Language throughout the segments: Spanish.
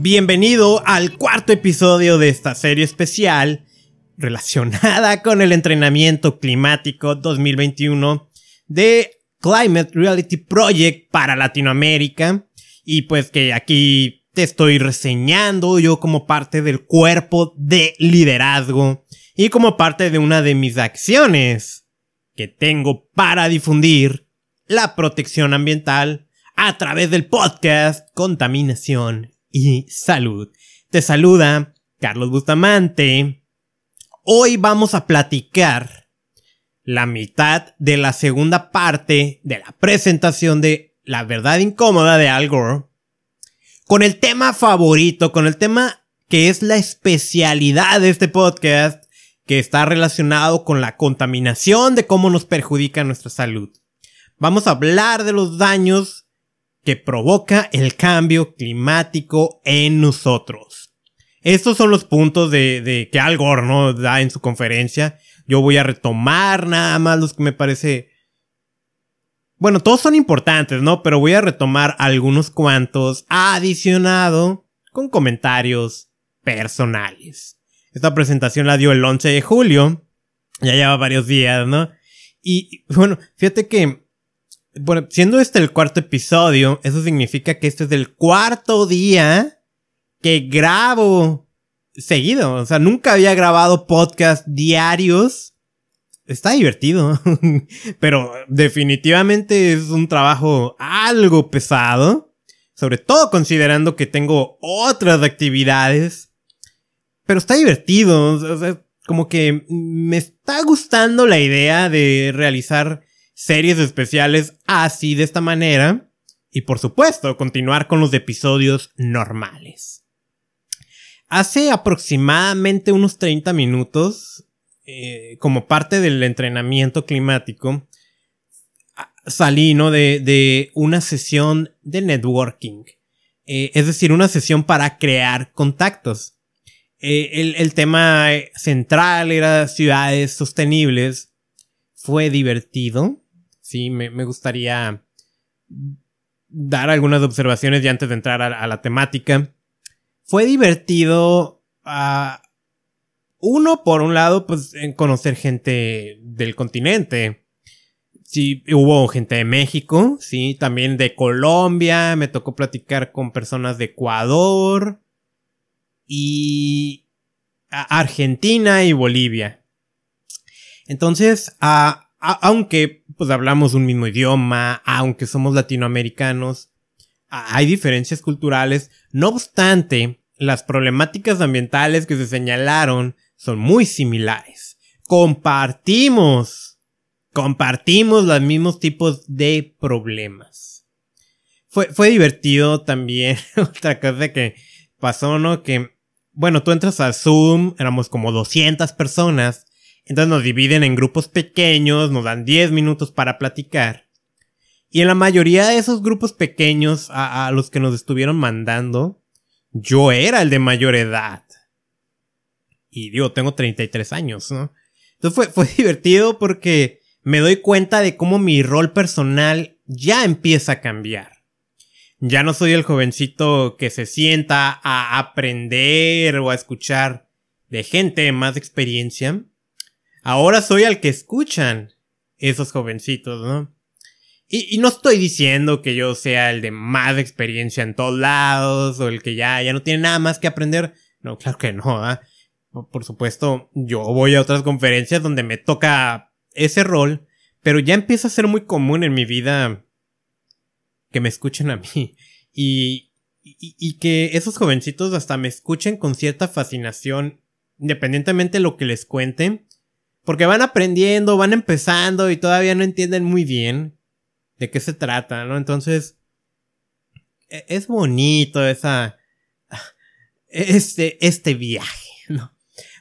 Bienvenido al cuarto episodio de esta serie especial relacionada con el entrenamiento climático 2021 de Climate Reality Project para Latinoamérica. Y pues que aquí te estoy reseñando yo como parte del cuerpo de liderazgo y como parte de una de mis acciones que tengo para difundir la protección ambiental a través del podcast Contaminación y Salud. Te saluda Carlos Bustamante. Hoy vamos a platicar la mitad de la segunda parte de la presentación de La verdad incómoda de Al Gore con el tema favorito, con el tema que es la especialidad de este podcast, que está relacionado con la contaminación, de cómo nos perjudica nuestra salud. Vamos a hablar de los daños que provoca el cambio climático en nosotros. Estos son los puntos de, que Al Gore ¿no? da en su conferencia. Yo voy a retomar nada más los que me parece... Bueno, todos son importantes, ¿no? Pero voy a retomar algunos cuantos adicionado con comentarios personales. Esta presentación la dio el 11 de julio. Ya lleva varios días, ¿no? Y bueno, fíjate que bueno, siendo este el cuarto episodio, eso significa que este es el cuarto día que grabo seguido. O sea, nunca había grabado podcast diarios. Está divertido, pero definitivamente es un trabajo algo pesado, sobre todo considerando que tengo otras actividades. Pero está divertido, o sea, como que me está gustando la idea de realizar series especiales así de esta manera y por supuesto continuar con los episodios normales. Hace aproximadamente unos 30 minutos, eh, como parte del entrenamiento climático, salí ¿no? de, una sesión de networking. Eh, es decir, una sesión para crear contactos. Eh, el, el tema central era ciudades sostenibles. Fue divertido sí, me, gustaría dar algunas observaciones ya antes de entrar a, la temática. Fue divertido. Uh, uno, por un lado, pues conocer gente del continente. Sí, hubo gente de México, sí, también de Colombia, me tocó platicar con personas de Ecuador y Argentina y Bolivia. Entonces, a aunque pues hablamos un mismo idioma, aunque somos latinoamericanos, hay diferencias culturales. No obstante, las problemáticas ambientales que se señalaron son muy similares. Compartimos, compartimos los mismos tipos de problemas. Fue, fue divertido también. Otra cosa que pasó, ¿no? Que, bueno, tú entras a Zoom, éramos como 200 personas entonces nos dividen en grupos pequeños, nos dan 10 minutos para platicar. Y en la mayoría de esos grupos pequeños a, los que nos estuvieron mandando, yo era el de mayor edad. Y digo, tengo 33 años, ¿no? Entonces fue, fue divertido porque me doy cuenta de cómo mi rol personal ya empieza a cambiar. Ya no soy el jovencito que se sienta a aprender o a escuchar de gente más experiencia, Ahora soy al que escuchan esos jovencitos, ¿no? Y, no estoy diciendo que yo sea el de más experiencia en todos lados o el que ya, ya no tiene nada más que aprender. No, claro que no. ¿ah? Por supuesto, yo voy a otras conferencias donde me toca ese rol, pero ya empieza a ser muy común en mi vida que me escuchen a mí. Y, y, y que esos jovencitos hasta me escuchen con cierta fascinación, independientemente de lo que les cuente porque van aprendiendo, van empezando y todavía no entienden muy bien de qué se trata, ¿no? Entonces, e-, es bonito esa, este, este viaje, ¿no?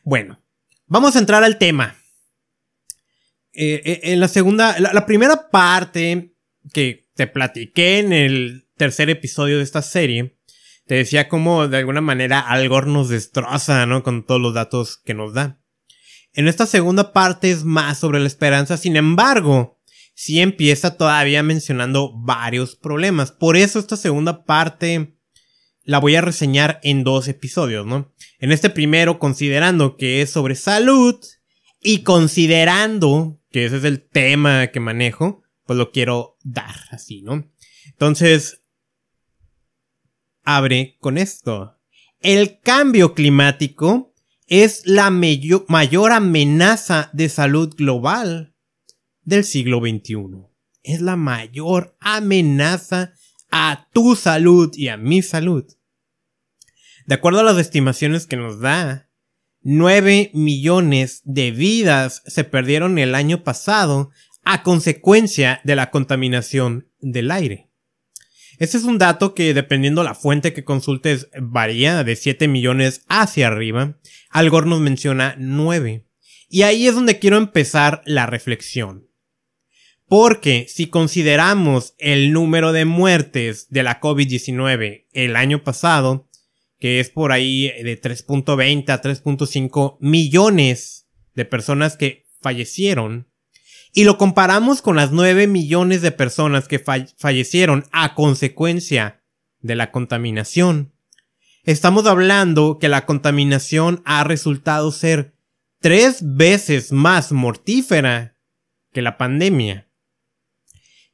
Bueno, vamos a entrar al tema. Eh, eh, en la segunda, la, primera parte que te platiqué en el tercer episodio de esta serie, te decía cómo de alguna manera Algor nos destroza, ¿no? Con todos los datos que nos da. En esta segunda parte es más sobre la esperanza, sin embargo, sí empieza todavía mencionando varios problemas. Por eso esta segunda parte la voy a reseñar en dos episodios, ¿no? En este primero, considerando que es sobre salud y considerando que ese es el tema que manejo, pues lo quiero dar así, ¿no? Entonces, abre con esto. El cambio climático es la mayor amenaza de salud global del siglo XXI. Es la mayor amenaza a tu salud y a mi salud. De acuerdo a las estimaciones que nos da, 9 millones de vidas se perdieron el año pasado a consecuencia de la contaminación del aire. Este es un dato que dependiendo la fuente que consultes varía de 7 millones hacia arriba. Algor nos menciona 9. Y ahí es donde quiero empezar la reflexión. Porque si consideramos el número de muertes de la COVID-19 el año pasado, que es por ahí de 3.20 a 3.5 millones de personas que fallecieron, y lo comparamos con las 9 millones de personas que fallecieron a consecuencia de la contaminación, estamos hablando que la contaminación ha resultado ser tres veces más mortífera que la pandemia.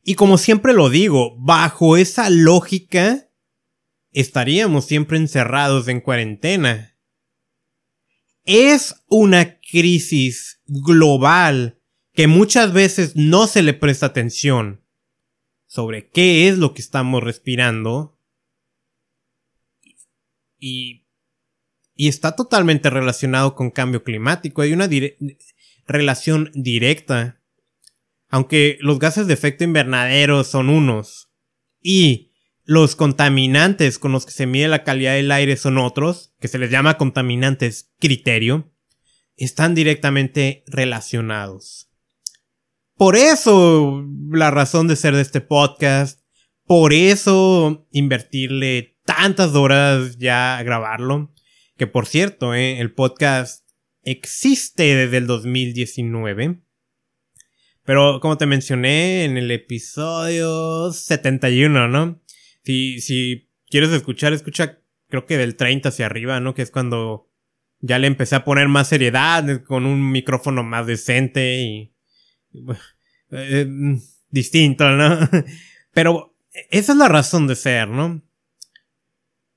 Y como siempre lo digo, bajo esa lógica, estaríamos siempre encerrados en cuarentena. Es una crisis global que muchas veces no se le presta atención sobre qué es lo que estamos respirando y, está totalmente relacionado con cambio climático. Hay una relación directa. Aunque los gases de efecto invernadero son unos y los contaminantes con los que se mide la calidad del aire son otros, que se les llama contaminantes criterio, están directamente relacionados. Por eso la razón de ser de este podcast, por eso invertirle tantas horas ya a grabarlo, que por cierto, eh, el podcast existe desde el 2019. Pero como te mencioné en el episodio 71, ¿no? Si, si quieres escuchar, escucha creo que del 30 hacia arriba, ¿no? Que es cuando ya le empecé a poner más seriedad, con un micrófono más decente y... Eh, distinto, ¿no? Pero esa es la razón de ser, ¿no?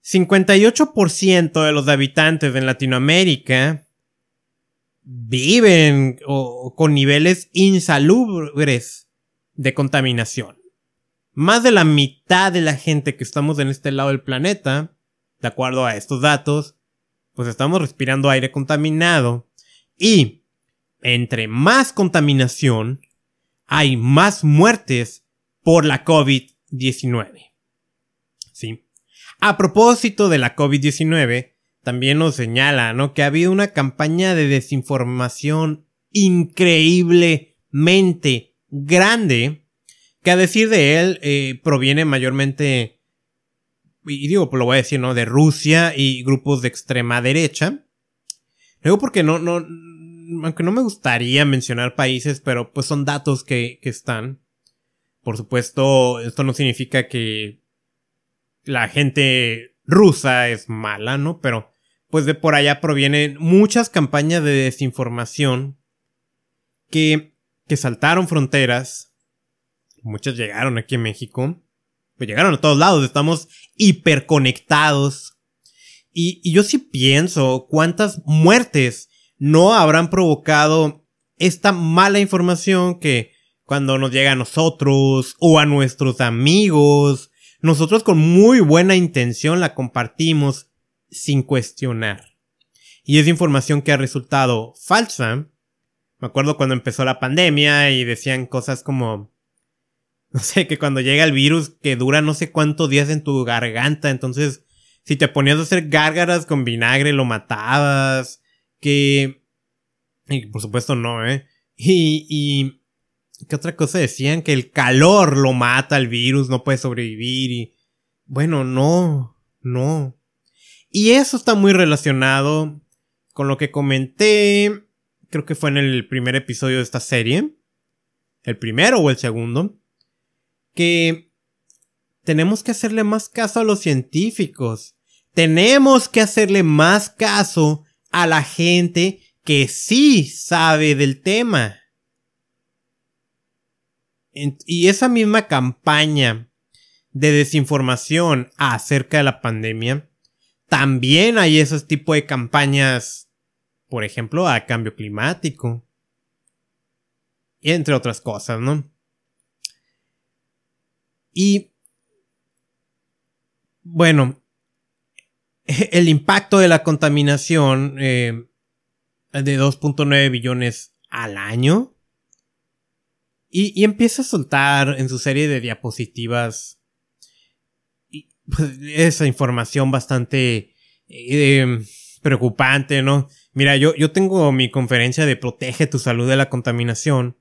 58% de los habitantes en Latinoamérica viven con niveles insalubres de contaminación más de la mitad de la gente que estamos en este lado del planeta, de acuerdo a estos datos, pues estamos respirando aire contaminado. Y entre más contaminación, hay más muertes por la COVID-19. ¿Sí? A propósito de la COVID-19, también nos señala, ¿no? Que ha habido una campaña de desinformación increíblemente grande que a decir de él eh, proviene mayormente, y digo, pues lo voy a decir, ¿no? De Rusia y grupos de extrema derecha. Luego porque no, no, aunque no me gustaría mencionar países, pero pues son datos que, que están. Por supuesto, esto no significa que la gente rusa es mala, ¿no? Pero pues de por allá provienen muchas campañas de desinformación que, que saltaron fronteras muchas llegaron aquí en México, pues llegaron a todos lados, estamos hiperconectados. Y, y yo sí pienso cuántas muertes no habrán provocado esta mala información que cuando nos llega a nosotros o a nuestros amigos, nosotros con muy buena intención la compartimos sin cuestionar. Y es información que ha resultado falsa. Me acuerdo cuando empezó la pandemia y decían cosas como no sé, que cuando llega el virus que dura no sé cuántos días en tu garganta, entonces si te ponías a hacer gárgaras con vinagre lo matabas, que... Y por supuesto no, ¿eh? Y... y ¿Qué otra cosa decían? Que el calor lo mata al virus, no puede sobrevivir y... Bueno, no, no. Y eso está muy relacionado con lo que comenté, creo que fue en el primer episodio de esta serie. El primero o el segundo que tenemos que hacerle más caso a los científicos tenemos que hacerle más caso a la gente que sí sabe del tema. Y esa misma campaña de desinformación acerca de la pandemia, también hay esos tipos de campañas, por ejemplo, a cambio climático. Y entre otras cosas, ¿no? Y bueno, el impacto de la contaminación eh, de 2.9 billones al año. Y, empieza a soltar en su serie de diapositivas pues, esa información bastante eh, preocupante, ¿no? Mira, yo, yo tengo mi conferencia de Protege tu salud de la contaminación.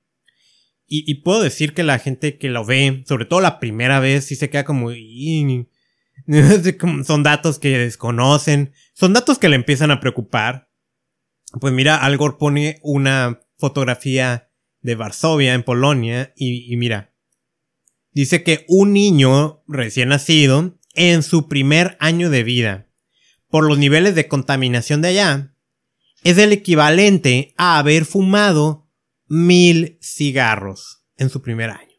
Y, puedo decir que la gente que lo ve, sobre todo la primera vez, sí se queda como... son datos que desconocen, son datos que le empiezan a preocupar. Pues mira, Algor pone una fotografía de Varsovia en Polonia y, y mira, dice que un niño recién nacido en su primer año de vida, por los niveles de contaminación de allá, es el equivalente a haber fumado mil cigarros en su primer año.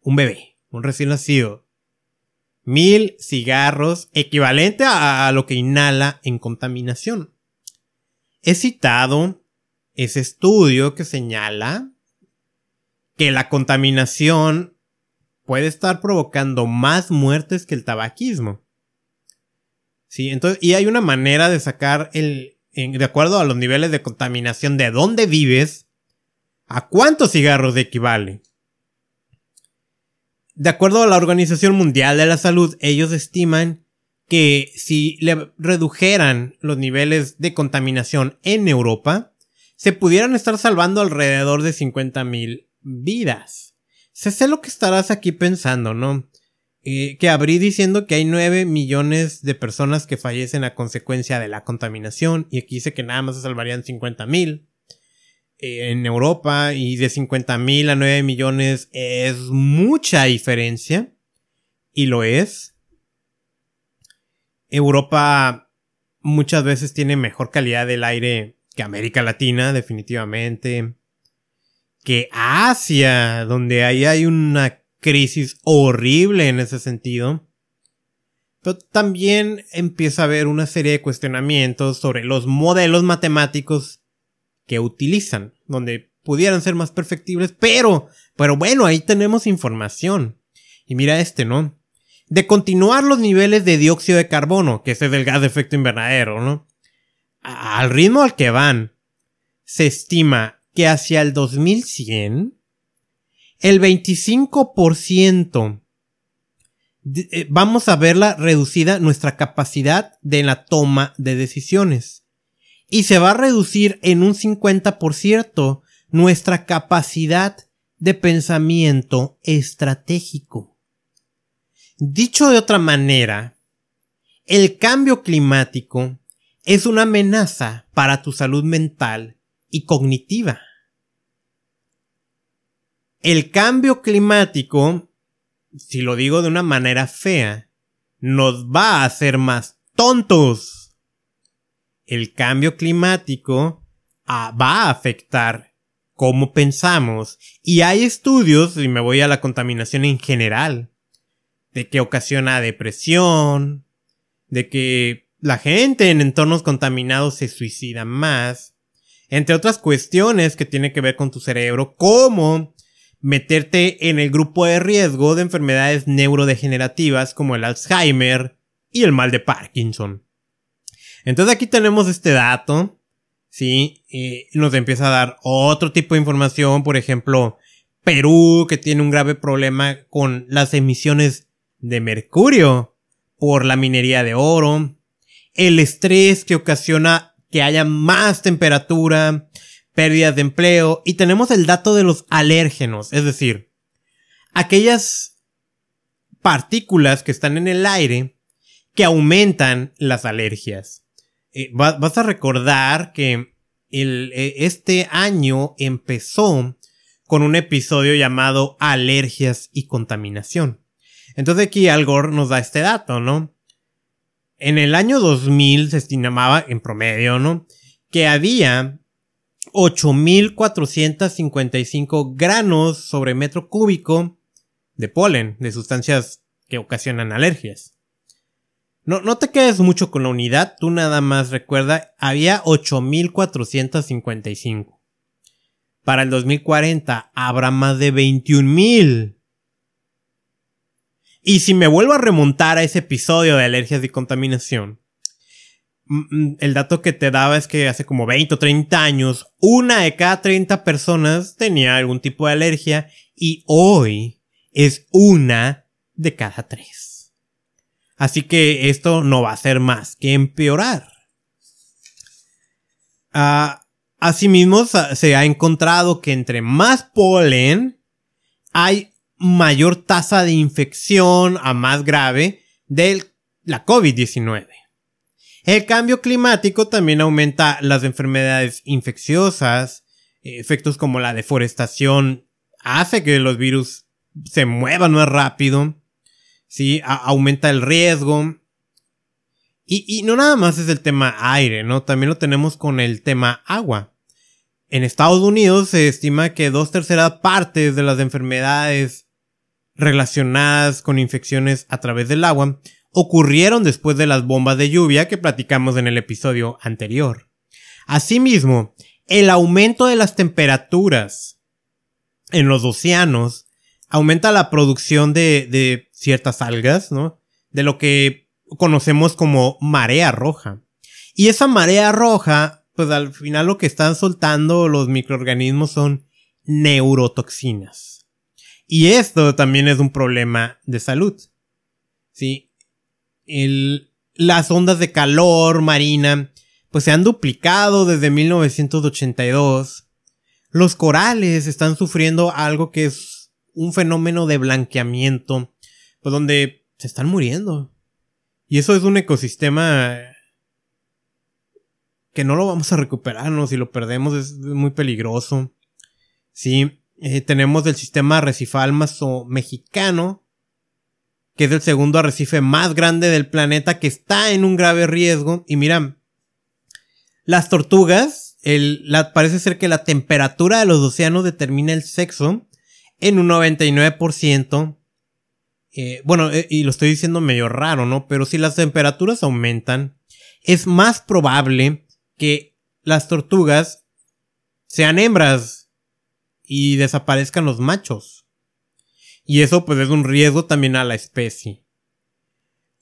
Un bebé, un recién nacido, mil cigarros, equivalente a, lo que inhala en contaminación. He citado ese estudio que señala que la contaminación puede estar provocando más muertes que el tabaquismo. Sí, entonces, y hay una manera de sacar el, de acuerdo a los niveles de contaminación de dónde vives, a cuántos cigarros equivale. De acuerdo a la Organización Mundial de la Salud, ellos estiman que si le redujeran los niveles de contaminación en Europa, se pudieran estar salvando alrededor de 50.000 vidas. Se sé lo que estarás aquí pensando, ¿no? Eh, que abrí diciendo que hay 9 millones de personas que fallecen a consecuencia de la contaminación y aquí dice que nada más se salvarían 50.000. En Europa y de 50 mil a 9 millones es mucha diferencia. Y lo es. Europa muchas veces tiene mejor calidad del aire que América Latina, definitivamente. Que Asia, donde ahí hay una crisis horrible en ese sentido. Pero también empieza a haber una serie de cuestionamientos sobre los modelos matemáticos que utilizan, donde pudieran ser más perfectibles, pero, pero bueno, ahí tenemos información. Y mira este, ¿no? De continuar los niveles de dióxido de carbono, que es el gas de efecto invernadero, ¿no? Al ritmo al que van, se estima que hacia el 2100, el 25% eh, vamos a verla reducida nuestra capacidad de la toma de decisiones y se va a reducir en un 50% nuestra capacidad de pensamiento estratégico. Dicho de otra manera, el cambio climático es una amenaza para tu salud mental y cognitiva. El cambio climático, si lo digo de una manera fea, nos va a hacer más tontos el cambio climático ah, va a afectar cómo pensamos. Y hay estudios, y me voy a la contaminación en general, de que ocasiona depresión, de que la gente en entornos contaminados se suicida más, entre otras cuestiones que tienen que ver con tu cerebro, como meterte en el grupo de riesgo de enfermedades neurodegenerativas como el Alzheimer y el mal de Parkinson. Entonces aquí tenemos este dato, ¿sí? Y nos empieza a dar otro tipo de información, por ejemplo, Perú, que tiene un grave problema con las emisiones de mercurio por la minería de oro, el estrés que ocasiona que haya más temperatura, pérdidas de empleo, y tenemos el dato de los alérgenos, es decir, aquellas partículas que están en el aire que aumentan las alergias. Eh, vas a recordar que eh, este año empezó con un episodio llamado Alergias y Contaminación. Entonces aquí Algor nos da este dato, ¿no? en el año 2000 se estimaba en promedio, ¿no? Que había 8.455 granos sobre metro cúbico de polen, de sustancias que ocasionan alergias. No, no te quedes mucho con la unidad, tú nada más recuerda, había 8.455. Para el 2040 habrá más de 21.000. Y si me vuelvo a remontar a ese episodio de alergias y contaminación, mm, mm, el dato que te daba es que hace como 20 o 30 años, una de cada 30 personas tenía algún tipo de alergia y hoy es una de cada tres. Así que esto no va a ser más que empeorar. Ah, asimismo, se ha encontrado que entre más polen hay mayor tasa de infección a más grave de la COVID-19. El cambio climático también aumenta las enfermedades infecciosas, efectos como la deforestación hace que los virus se muevan más rápido, ¿sí? aumenta el riesgo. Y, y no nada más es el tema aire, ¿no? También lo tenemos con el tema agua. En Estados Unidos se estima que dos terceras partes de las enfermedades relacionadas con infecciones a través del agua ocurrieron después de las bombas de lluvia que platicamos en el episodio anterior. Asimismo, el aumento de las temperaturas en los océanos aumenta la producción de, de ciertas algas, ¿no? De lo que conocemos como marea roja. Y esa marea roja, pues al final lo que están soltando los microorganismos son neurotoxinas. Y esto también es un problema de salud. ¿Sí? El, las ondas de calor marina, pues se han duplicado desde 1982. Los corales están sufriendo algo que es un fenómeno de blanqueamiento, pues donde se están muriendo. Y eso es un ecosistema que no lo vamos a recuperar, ¿no? Si lo perdemos es muy peligroso. Sí. Eh, tenemos el sistema arrecifal maso mexicano, que es el segundo arrecife más grande del planeta que está en un grave riesgo. Y mira, las tortugas, el, parece ser que la temperatura de los océanos determina el sexo en un 99%. Eh, bueno, eh, y lo estoy diciendo medio raro, ¿no? Pero si las temperaturas aumentan, es más probable que las tortugas sean hembras y desaparezcan los machos. Y eso pues es un riesgo también a la especie.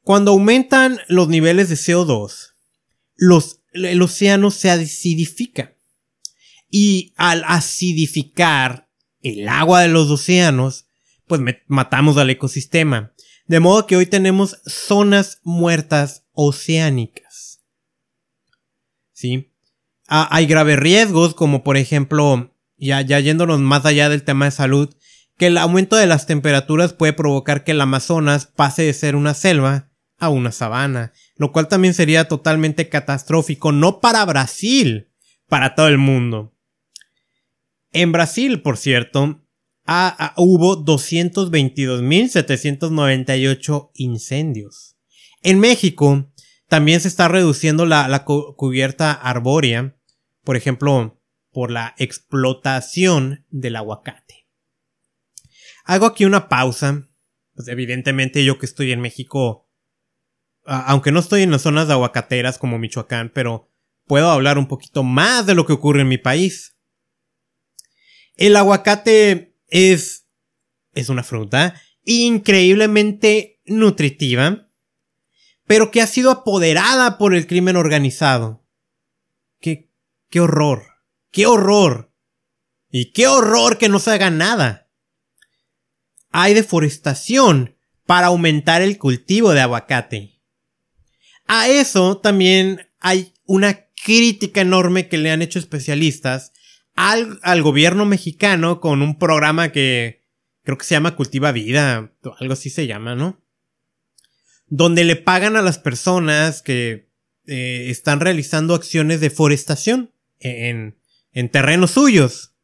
Cuando aumentan los niveles de CO2, los, el océano se acidifica. Y al acidificar el agua de los océanos, pues matamos al ecosistema. De modo que hoy tenemos zonas muertas oceánicas. ¿Sí? Ah, hay graves riesgos como por ejemplo ya, ya yéndonos más allá del tema de salud, que el aumento de las temperaturas puede provocar que el Amazonas pase de ser una selva a una sabana, lo cual también sería totalmente catastrófico, no para Brasil, para todo el mundo. En Brasil, por cierto, hubo 222.798 incendios. En México, también se está reduciendo la, la cubierta arbórea. Por ejemplo, por la explotación del aguacate. Hago aquí una pausa. Pues evidentemente yo que estoy en México, aunque no estoy en las zonas aguacateras como Michoacán, pero puedo hablar un poquito más de lo que ocurre en mi país. El aguacate es, es una fruta increíblemente nutritiva, pero que ha sido apoderada por el crimen organizado. Qué, qué horror. ¡Qué horror! Y qué horror que no se haga nada. Hay deforestación para aumentar el cultivo de aguacate. A eso también hay una crítica enorme que le han hecho especialistas al, al gobierno mexicano con un programa que creo que se llama Cultiva Vida, algo así se llama, ¿no? Donde le pagan a las personas que eh, están realizando acciones de forestación en, en terrenos suyos.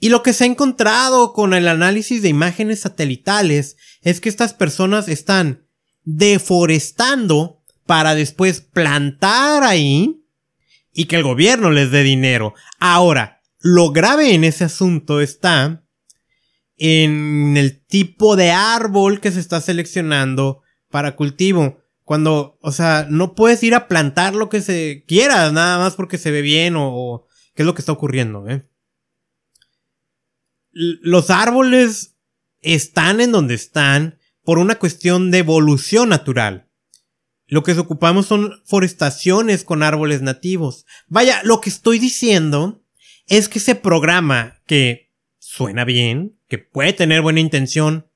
Y lo que se ha encontrado con el análisis de imágenes satelitales es que estas personas están deforestando para después plantar ahí y que el gobierno les dé dinero. Ahora, lo grave en ese asunto está en el tipo de árbol que se está seleccionando para cultivo. Cuando, o sea, no puedes ir a plantar lo que se quiera, nada más porque se ve bien o, qué es lo que está ocurriendo, ¿eh? Los árboles están en donde están por una cuestión de evolución natural. Lo que ocupamos son forestaciones con árboles nativos. Vaya, lo que estoy diciendo es que ese programa que suena bien, que puede tener buena intención,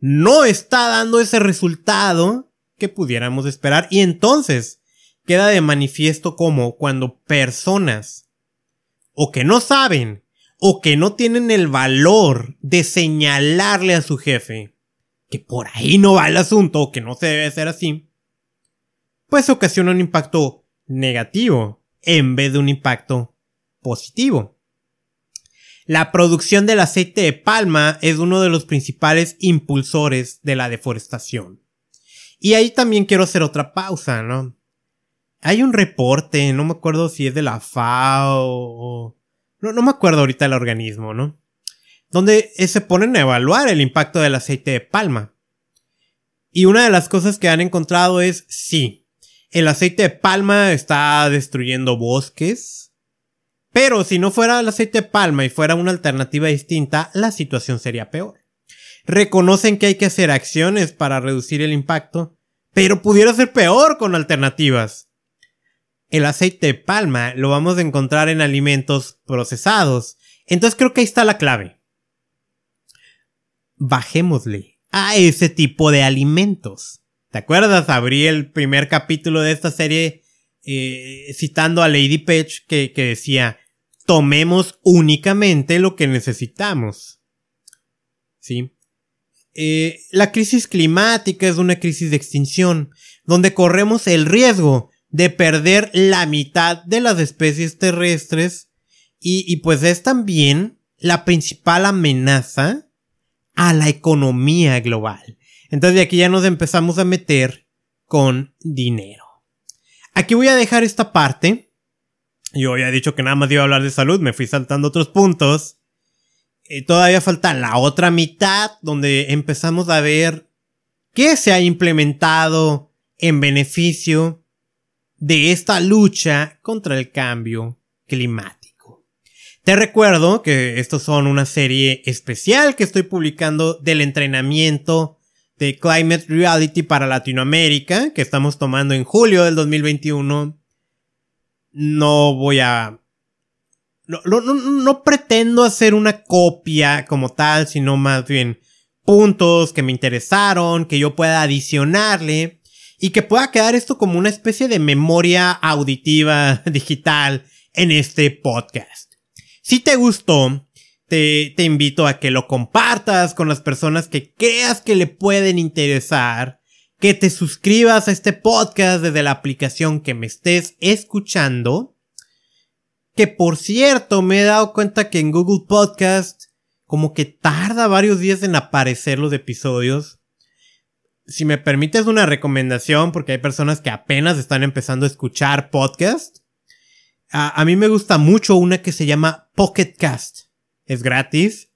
no está dando ese resultado que pudiéramos esperar. Y entonces queda de manifiesto como cuando personas o que no saben o que no tienen el valor de señalarle a su jefe que por ahí no va el asunto o que no se debe hacer así, pues ocasiona un impacto negativo en vez de un impacto positivo. La producción del aceite de palma es uno de los principales impulsores de la deforestación. Y ahí también quiero hacer otra pausa, ¿no? Hay un reporte, no me acuerdo si es de la FAO. No, no me acuerdo ahorita el organismo, ¿no? Donde se ponen a evaluar el impacto del aceite de palma. Y una de las cosas que han encontrado es, sí, el aceite de palma está destruyendo bosques. Pero si no fuera el aceite de palma y fuera una alternativa distinta, la situación sería peor. Reconocen que hay que hacer acciones para reducir el impacto, pero pudiera ser peor con alternativas. El aceite de palma lo vamos a encontrar en alimentos procesados, entonces creo que ahí está la clave. Bajémosle a ese tipo de alimentos. ¿Te acuerdas? Abrí el primer capítulo de esta serie eh, citando a Lady Page que, que decía, tomemos únicamente lo que necesitamos. ¿Sí? Eh, la crisis climática es una crisis de extinción, donde corremos el riesgo de perder la mitad de las especies terrestres y, y pues es también la principal amenaza a la economía global. Entonces de aquí ya nos empezamos a meter con dinero. Aquí voy a dejar esta parte. Yo había dicho que nada más iba a hablar de salud, me fui saltando otros puntos. Eh, todavía falta la otra mitad donde empezamos a ver qué se ha implementado en beneficio de esta lucha contra el cambio climático. Te recuerdo que estos son una serie especial que estoy publicando del entrenamiento Climate Reality para Latinoamérica, que estamos tomando en julio del 2021. No voy a... No, no, pretendo hacer una copia como tal, sino más bien puntos que me interesaron, que yo pueda adicionarle y que pueda quedar esto como una especie de memoria auditiva digital en este podcast. Si te gustó, te, invito a que lo compartas con las personas que creas que le pueden interesar, que te suscribas a este podcast desde la aplicación que me estés escuchando. Que por cierto, me he dado cuenta que en Google Podcast como que tarda varios días en aparecer los episodios. Si me permites una recomendación, porque hay personas que apenas están empezando a escuchar podcast. A, a mí me gusta mucho una que se llama Pocket Cast es gratis.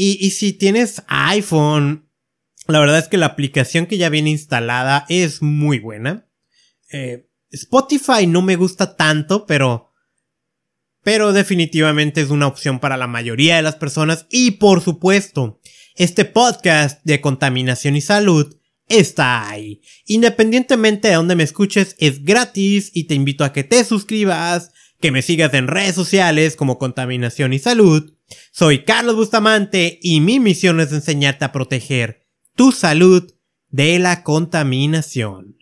Y, si tienes iPhone, la verdad es que la aplicación que ya viene instalada es muy buena. Eh, Spotify no me gusta tanto, pero... Pero definitivamente es una opción para la mayoría de las personas. Y por supuesto, este podcast de contaminación y salud está ahí. Independientemente de donde me escuches, es gratis y te invito a que te suscribas, que me sigas en redes sociales como contaminación y salud soy Carlos Bustamante y mi misión es enseñarte a proteger tu salud de la contaminación.